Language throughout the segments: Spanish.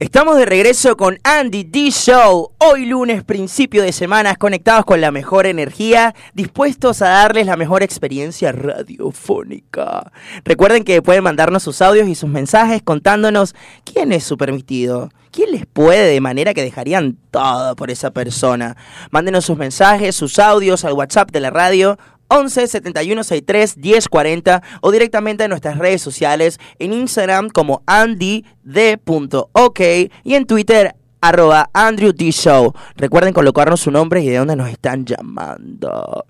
Estamos de regreso con Andy D Show. Hoy lunes, principio de semana, conectados con la mejor energía, dispuestos a darles la mejor experiencia radiofónica. Recuerden que pueden mandarnos sus audios y sus mensajes contándonos quién es su permitido, quién les puede de manera que dejarían todo por esa persona. Mándenos sus mensajes, sus audios al WhatsApp de la radio 11 71 63 10 40 o directamente en nuestras redes sociales en Instagram como andyD.ok y en Twitter arroba Andrew D Show. Recuerden colocarnos su nombre y de dónde nos están llamando.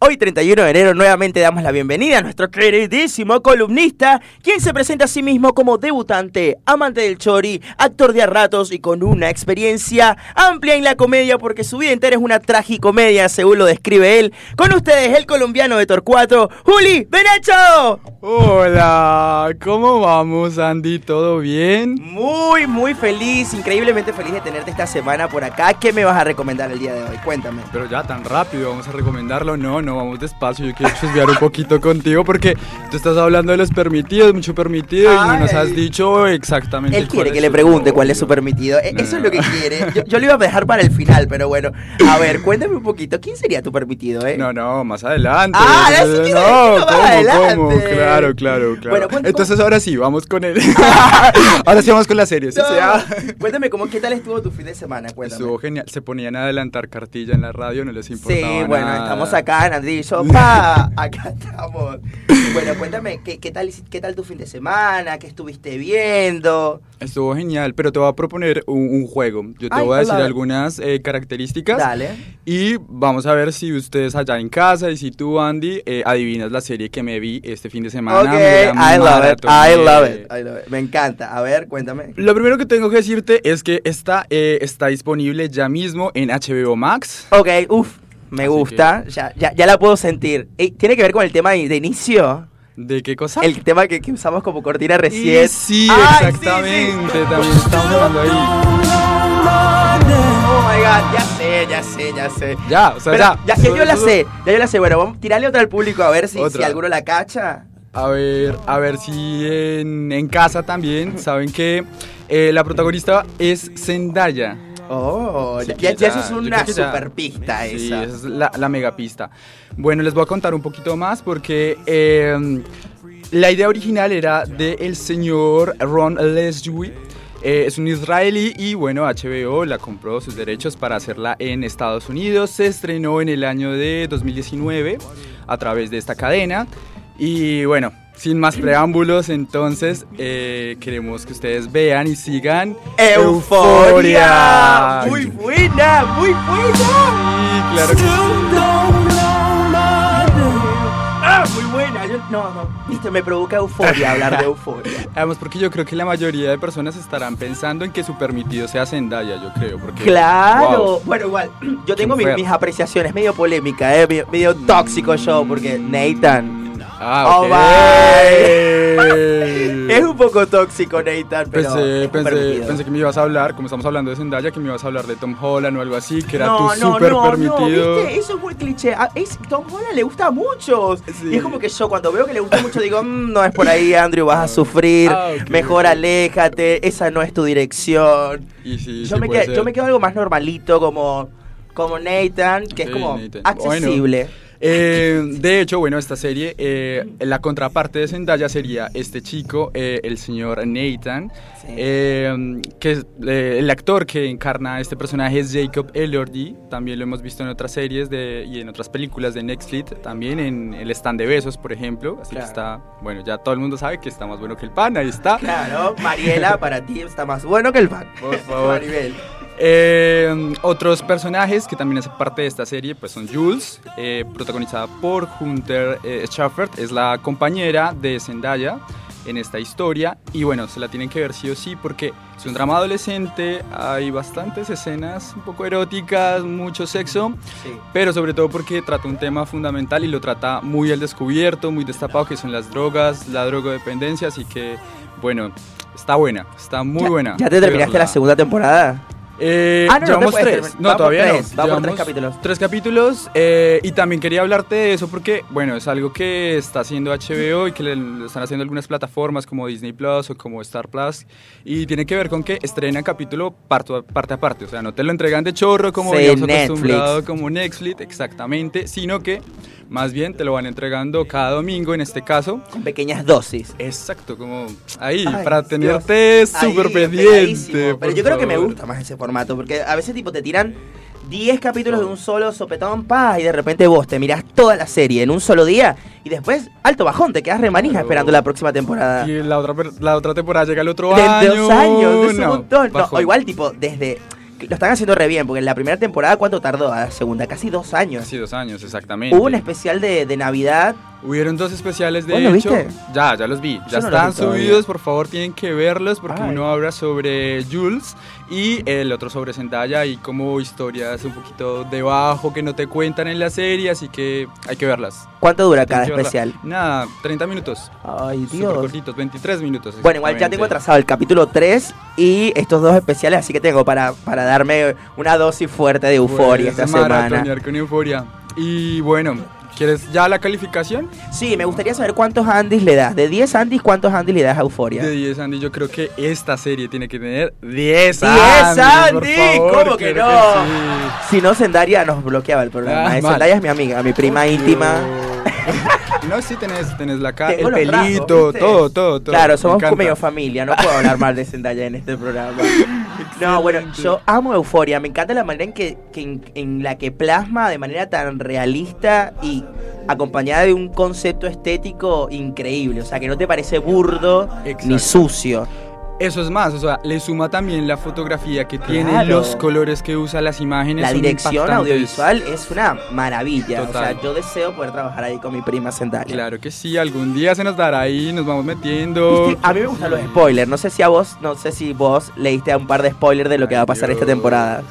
Hoy 31 de enero nuevamente damos la bienvenida a nuestro queridísimo columnista, quien se presenta a sí mismo como debutante, amante del chori, actor de a ratos y con una experiencia amplia en la comedia porque su vida entera es una tragicomedia, según lo describe él. Con ustedes el colombiano de Torcuato, Juli Benacho. Hola, ¿cómo vamos Andy? ¿Todo bien? Muy, muy feliz, increíblemente feliz de tenerte esta semana por acá. ¿Qué me vas a recomendar el día de hoy? Cuéntame. Pero ya tan rápido, vamos a recomendarlo. No, no, vamos despacio. Yo quiero chusmear un poquito contigo porque tú estás hablando de los permitidos, mucho permitido, y no nos has dicho exactamente. Él quiere que le pregunte cuál es su permitido. E- Eso es lo que quiere. Yo, yo lo iba a dejar para el final, pero bueno. A ver, cuéntame un poquito. ¿Quién sería tu permitido, eh? No, no, más adelante. Ah, sí no, ¿cómo, adelante. cómo? Claro, claro, claro. Bueno, ¿cuánto- Entonces ahora sí, vamos con él. ahora sí vamos con la serie. ah. Cuéntame cómo, qué tal estuvo tu fin de semana. Cuéntame. Estuvo genial. Se ponían a adelantar cartilla en la radio, no les importaba Sí, bueno, nada. estamos acá en Andrés Sopa. Acá estamos. Bueno, cuéntame, ¿qué, qué, tal, ¿qué tal tu fin de semana? ¿Qué estuviste viendo? Estuvo genial, pero te voy a proponer un, un juego. Yo te Ay, voy a decir hola. algunas eh, características Dale. y vamos a ver si ustedes allá en casa y si tú, Andy, eh, adivinas la serie que me vi este fin de semana. Ok, I love it. I love it, I love it. Me encanta. A ver, cuéntame. Lo primero que tengo que decirte es que eh, está disponible ya mismo en HBO Max. Ok, uff, me Así gusta. Ya, ya, ya la puedo sentir. Ey, ¿Tiene que ver con el tema de, de inicio? ¿De qué cosa? El tema que, que usamos como cortina Y recién. sí, Ay, exactamente. sí. También estamos hablando ahí. Oh my god, ya sé, ya sé, ya sé. Ya, o sea, Pero ya. ya, ya yo la sé, ya yo la sé. Bueno, vamos a tirarle otra al público a ver si, Otra. si alguno la cacha. A ver, a ver si en, en casa también saben que eh, la protagonista es Zendaya. Oh, Sí, ya, ya eso es una creo que ya- super pista Sí, esa. esa es la, la mega pista. Bueno, les voy a contar un poquito más porque eh, la idea original era del señor Ron Leslie. Eh, es un israelí y bueno, HBO la compró sus derechos para hacerla en Estados Unidos. Se estrenó en el año de 2019 a través de esta cadena. Y bueno, sin más preámbulos, entonces eh, queremos que ustedes vean y sigan ¡Euforia! Muy buena, muy buena. Sí, claro que sí. Ah, muy buena. Yo- no, no. Viste, me provoca euforia hablar de euforia. Además, porque yo creo que la mayoría de personas estarán pensando en que su permitido sea Zendaya, yo creo. Porque, Claro. wow. Bueno, igual, yo tengo mis apreciaciones, medio polémica, eh, medio, medio tóxico yo, porque Nathan Ah, Oh, ok. es un poco tóxico Nathan, pero Pensé, es pensé, pensé que me ibas a hablar, como estamos hablando de Zendaya, que me ibas a hablar de Tom Holland o algo así, que era no, tu no, súper no, permitido. No, ¿viste? Eso es muy cliché. A es, Tom Holland le gusta a muchos. Sí. Y es como que yo cuando veo que le gusta mucho digo, "Mm, no es por ahí, Andrew, vas a sufrir. Ah, ok, Mejor aléjate, esa no es tu dirección. Y sí, yo, sí me quedo, yo me quedo algo más normalito como, como Nathan, que es Ok, como Nathan. accesible. Eh, de hecho, bueno, esta serie, eh, la contraparte de Zendaya sería este chico, eh, el señor Nathan, Sí. eh, que es, el actor que encarna a este personaje es Jacob Elordi, también lo hemos visto en otras series de, y en otras películas de Netflix, también en El Stand de Besos, por ejemplo, así Claro. que está, bueno, ya todo el mundo sabe que está más bueno que el pan, ahí está. Claro, Mariela, para ti está más bueno que el pan. Por favor. Maribel. Eh, otros personajes que también hacen parte de esta serie pues son Jules, eh, protagonizada por Hunter eh, Schaffert, es la compañera de Zendaya en esta historia y bueno, se la tienen que ver sí o sí porque es un drama adolescente, hay bastantes escenas un poco eróticas, mucho sexo, Sí. pero sobre todo porque trata un tema fundamental y lo trata muy al descubierto, muy destapado que son las drogas, la drogodependencia, así que bueno, está buena, está muy Ya- buena. ¿Ya te terminaste verla. la segunda temporada? Eh, Ah, no, no llevamos puedes tres. terminar. No, todavía tres, no. por tres capítulos. Tres capítulos. eh, y también quería hablarte de eso porque, bueno, es algo que está haciendo HBO y que le, están haciendo algunas plataformas como Disney Plus o como Star Plus. Y tiene que ver con que estrenan capítulo parto- parte a parte. O sea, no te lo entregan de chorro como Sí, acostumbrado como Netflix, exactamente. Sino que más bien te lo van entregando cada domingo en este caso. Con pequeñas dosis. Exacto, como ahí, Ay, para tenerte súper pendiente. Pero yo creo que me gusta más ese formato, porque a veces tipo te tiran 10 capítulos de un solo sopetón, pa, y de repente vos te mirás toda la serie en un solo día y después, alto bajón, te quedas remanija Claro. esperando la próxima temporada. Y la otra, la otra temporada llega el otro De año. dos años, de un No, montón. No, bajón. o igual tipo, desde... Lo están haciendo re bien, porque en la primera temporada, ¿cuánto tardó? A la segunda, casi dos años. Casi dos años, exactamente. Hubo un especial de, de Navidad. Hubieron dos especiales de ¿Vos lo hecho. viste? Ya, ya los vi. Ya no están subidos, por favor tienen que verlos porque Ay. uno habla sobre Jules y el otro sobre Zendaya y como historias un poquito debajo que no te cuentan en la serie, así que hay que verlas. ¿Cuánto dura cada especial? Nada, 30 minutos. Ay, Dios. cortitos, 23 minutos. Bueno, igual ya tengo atrasado el capítulo 3 y estos dos especiales, así que tengo para, para darme una dosis fuerte de euforia Puedes esta semana. con euforia. Y bueno, ¿quieres ya la calificación? Sí, me gustaría saber cuántos Andis le das. De 10 Andis, ¿cuántos Andis le das a Euforia? De 10 Andy, yo creo que esta serie tiene que tener 10 10 Andy. por Andy, favor, ¿cómo que no? sí. Si no, Zendaya nos bloqueaba el programa. Ah, Eh. Zendaya es mi amiga, mi prima íntima. No, sí tenés, tenés la cara, el pelito, todo, todo, todo. Claro, somos encanta. medio familia, no puedo hablar mal de Zendaya en este programa. No, bueno, yo amo Euforia, me encanta la manera en que, que en, en la que plasma de manera tan realista y acompañada de un concepto estético increíble, o sea, que no te parece burdo ni sucio. Eso es más, o sea, le suma también la fotografía que tiene, los colores que usa, las imágenes. La dirección audiovisual es una maravilla, Total. o sea, yo deseo poder trabajar ahí con mi prima Zendaya. Claro que sí, algún día se nos dará ahí, nos vamos metiendo. A mí me gustan los spoilers. No sé si a vos, no sé si vos leíste un par de spoilers de lo que va a pasar esta temporada.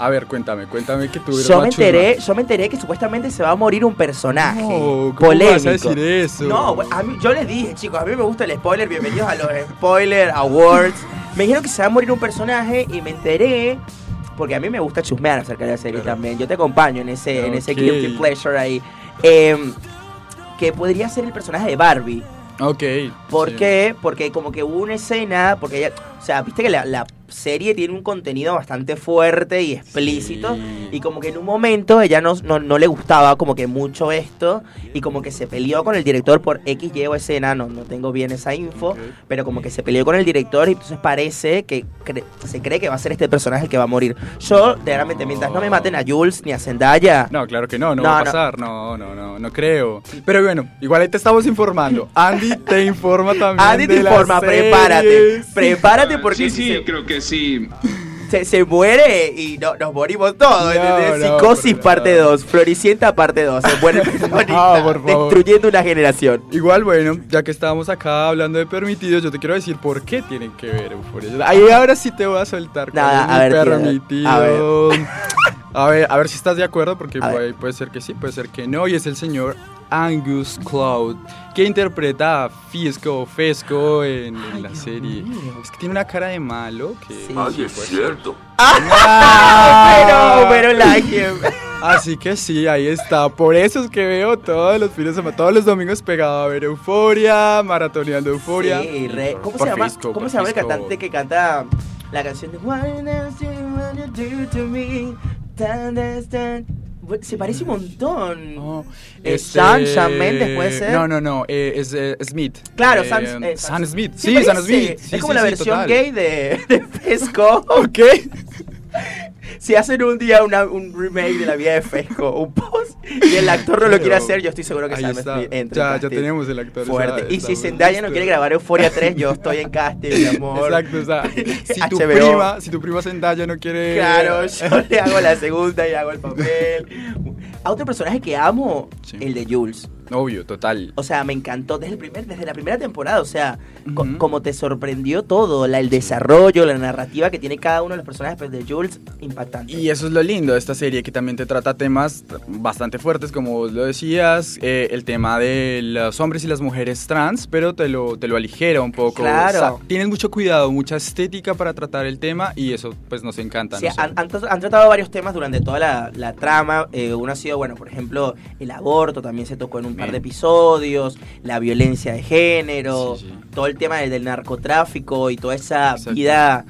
A ver, cuéntame, cuéntame que tú eres Yo me enteré, yo me enteré que supuestamente se va a morir un personaje No, ¿cómo polémico. vas a decir eso? No, a mí, yo les dije, chicos, a mí me gusta el spoiler, bienvenidos a los Spoiler Awards. Me dijeron que se va a morir un personaje y me enteré porque a mí me gusta chusmear acerca de la serie Claro. también. Yo te acompaño en ese, en ese guilty pleasure ahí. Em, que podría ser el personaje de Barbie. Ok. ¿Por sí. qué? Porque como que hubo una escena, porque ella, o sea, viste que la, la serie tiene un contenido bastante fuerte y explícito, Sí. y como que en un momento ella no, no, no le gustaba como que mucho esto, y como que se peleó con el director por X, Y o escena, no, no tengo bien esa info, Ok. pero como que se peleó con el director y entonces parece que cre- se cree que va a ser este personaje el que va a morir. Yo, realmente, mientras no me maten a Jules ni a Zendaya, No, claro que no, no, No, va a pasar, no, no, no, no creo. Pero bueno, igual ahí te estamos informando. Andy te informa también. Andy te de informa, prepárate, prepárate porque Sí, si sí, se- creo que sí. se, se muere y no, nos morimos todos. No, Psicosis parte favor. 2, Floricienta parte 2. Se muere No, por favor. destruyendo una generación. Igual, bueno, ya que estábamos acá hablando de permitidos, yo te quiero decir por qué tienen que ver Euphoria. Ahí ahora sí te voy a soltar. Nada, a mi ver, permitido. a ver. A ver, a ver si estás de acuerdo, porque puede ser que sí, puede ser que no. Y es el señor Angus Cloud, que interpreta a Fisco, Fesco en, en Ay, la Dios serie. mío. Es que tiene una cara de malo que... Sí. Ay, es cierto. Ah, pero, pero like him. Así que sí, ahí está. Por eso es que veo todos los fines de semana, todos los domingos pegado a ver Euforia, maratoneando Euforia. Sí, re- ¿Cómo Por se llama, Fisco, ¿cómo se llama el cantante que canta la canción de What else you wanna do to me? Tan, tan, tan. Se parece un montón. Oh, Eh, Sam- Sam Mendes, ¿puede ser? No, no, no, eh, es eh, Smith. Claro, Sam, eh, Sam Smith. Se Sí. Sam Smith. Es como sí, la sí, versión total. gay de, de Fesco. Ok. Si hacen un día una- un remake de la vida de Fesco, un post, y el actor no lo quiere hacer, yo estoy seguro que Sam. Smith entra. Ya, ya tenemos el actor. Fuerte. está- y si Zendaya no quiere grabar Euforia 3, yo estoy en casting, mi amor. Exacto, o sea, si tu prima, si tu prima Zendaya no quiere Claro, yo le hago la segunda y hago el papel. A otro personaje que amo, Sí. el de Jules. Obvio, total. O sea, me encantó desde, el primer, desde la primera temporada. O sea, co- Ujú. como te sorprendió todo, la, el desarrollo, la narrativa que tiene cada uno de los personajes pues, de Jules, impactante. Y eso es lo lindo de esta serie, que también te trata temas bastante fuertes, como vos lo decías, eh, el tema de los hombres y las mujeres trans, pero te lo, te lo aligera un poco. Claro. tienes mucho cuidado, mucha estética para tratar el tema y eso pues nos encanta. Sí, no han, han han tratado varios temas durante toda la, la trama. Eh, uno ha sido, bueno, por ejemplo, el aborto también se tocó en un par de episodios, la violencia de género, Sí, sí. todo el tema del, del narcotráfico y toda esa Exacto. vida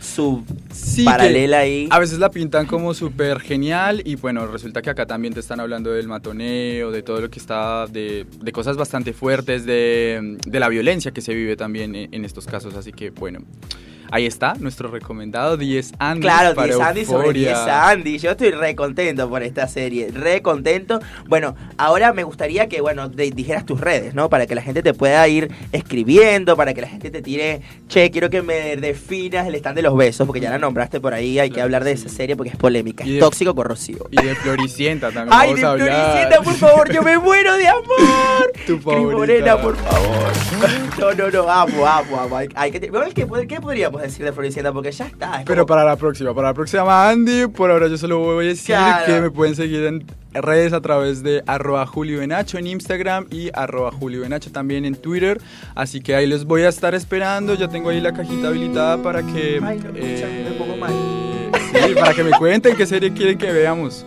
sub Sí, paralela ahí. A veces la pintan como súper genial y bueno, resulta que acá también te están hablando del matoneo, de todo lo que está, de, de cosas bastante fuertes, de, de la violencia que se vive también en, en estos casos. Así que bueno, ahí está nuestro recomendado 10 Andy. Claro, para 10 Andy sobre 10 Euphoria. Andy. Yo estoy re contento por esta serie, re contento. Bueno, ahora me gustaría que, bueno, de- dijeras tus redes, ¿no? Para que la gente te pueda ir escribiendo, para que la gente te tire, che, quiero que me definas el stand de los besos, porque ya la nombraste por ahí, hay que hablar de sí. esa serie porque es polémica, es tóxico corrosivo. Y de Floricienta también Ay, vamos de a. Floricienta, por favor, yo me muero de amor. Tu. Morena, por favor. No, no, no, amo, amo, amo. Hay, hay que, ¿qué, qué podríamos decir de Floricienta? Porque ya está. es Pero como- para la próxima, para la próxima Andy, por ahora yo solo voy a decir Claro. que me pueden seguir en redes a través de arroba Julio Benacho en Instagram y arroba Julio Benacho también en Twitter. Así que ahí los voy a estar esperando. Ya tengo ahí la cajita habilitada para que... Ay, no, escucha, me pongo mal. Sí, para que me cuenten qué serie quieren que veamos.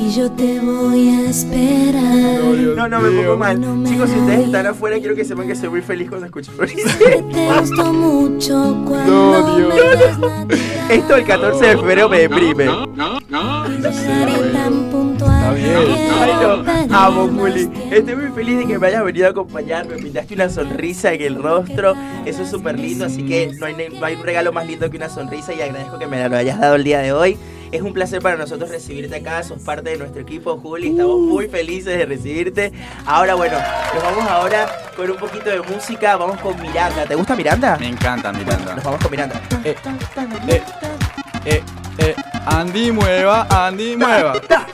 Y yo te voy a esperar. No, No, no, me pongo mal. No me Chicos, si ustedes están afuera, quiero que sepan que soy muy feliz cuando escucho te gusto mucho cuando No, Dios. me ves natural. Esto el 14 de febrero me deprime. Llegaré tan puntual. Está bien. Ay, no, amo, no Juli. Estoy muy feliz de que me hayas venido a acompañar. Me pintaste una sonrisa en el rostro. Eso es súper lindo. Así que no hay, no hay un regalo más lindo que una sonrisa. Y agradezco que me lo hayas dado el día de hoy. Es un placer para nosotros recibirte acá. Sos parte de nuestro equipo, Juli. Estamos muy felices de recibirte. Ahora, bueno, nos vamos ahora con un poquito de música. Vamos con Miranda. ¿Te gusta Miranda? Me encanta Nos Miranda. vamos con Miranda. Eh, eh, eh, eh, Andy mueva, Andy mueva. Ta,